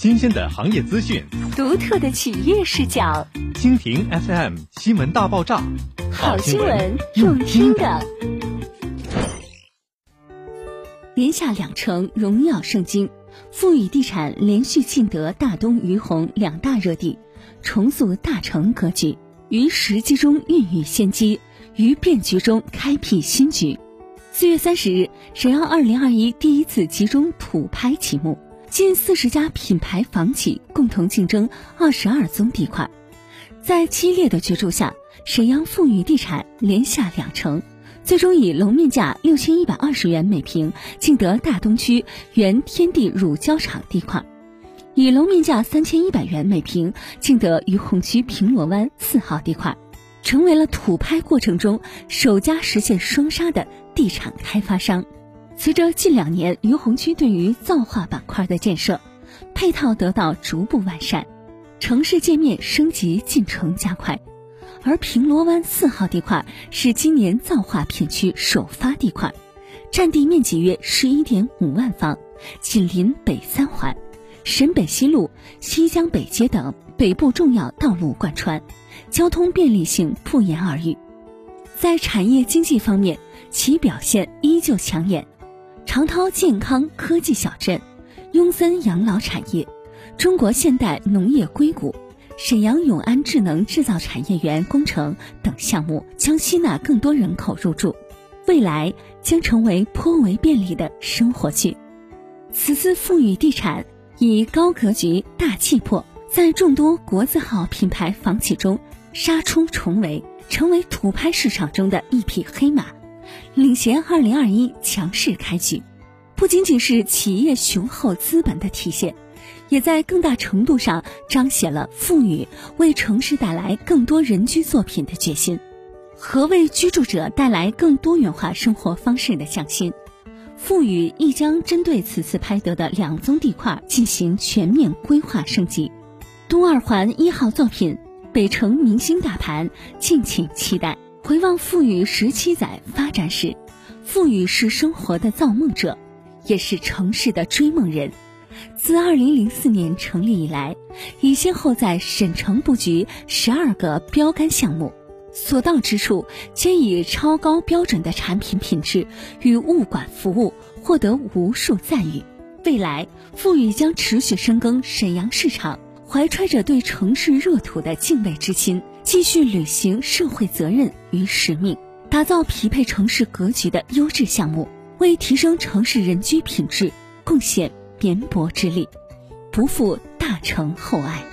新鲜的行业资讯，独特的企业视角。蜻蜓 FM 新闻大爆炸，好新闻用听的。连下两城，荣耀盛京。富宇地产连续竞得大东、于洪两大热地，重塑大城格局，于时机中孕育先机，于变局中开辟新局。四月三十日，沈阳二零二一第一次集中土拍启幕，近四十家品牌房企共同竞争二十二宗地块，在激烈的角逐下，沈阳富宇地产连下两城。最终以楼面价六千一百二十元每平竞得大东区原天地乳胶厂地块，以楼面价三千一百元每平竞得于洪区平罗湾四号地块，成为了土拍过程中首家实现双杀的地产开发商。随着近两年于洪区对于造化板块的建设，配套得到逐步完善，城市界面升级进程加快。而平罗湾四号地块是今年造化片区首发地块，占地面积约十一点五万方，紧邻北三环、沈北西路、西江北街等北部重要道路贯穿，交通便利性不言而喻。在产业经济方面，其表现依旧抢眼。长涛健康科技小镇、雍森养老产业、中国现代农业硅谷。沈阳永安智能制造产业园工程等项目将吸纳更多人口入住，未来将成为颇为便利的生活区。此次富裕地产以高格局、大气魄，在众多国字号品牌房企中杀出重围，成为土拍市场中的一匹黑马，领衔2021强势开局。不仅仅是企业雄厚资本的体现。也在更大程度上彰显了富裕为城市带来更多人居作品的决心，和为居住者带来更多元化生活方式的匠心。富裕亦将针对此次拍得的两宗地块进行全面规划升级。东二环一号作品北城明星大盘，敬请期待。回望富裕十七载发展史，富裕是生活的造梦者，也是城市的追梦人。自2004年成立以来，已先后在省城布局十二个标杆项目，所到之处皆以超高标准的产品品质与物管服务获得无数赞誉。未来，富裕将持续深耕沈阳市场，怀揣着对城市热土的敬畏之心，继续履行社会责任与使命，打造匹配城市格局的优质项目，为提升城市人居品质贡献。绵薄之力，不负大成厚爱。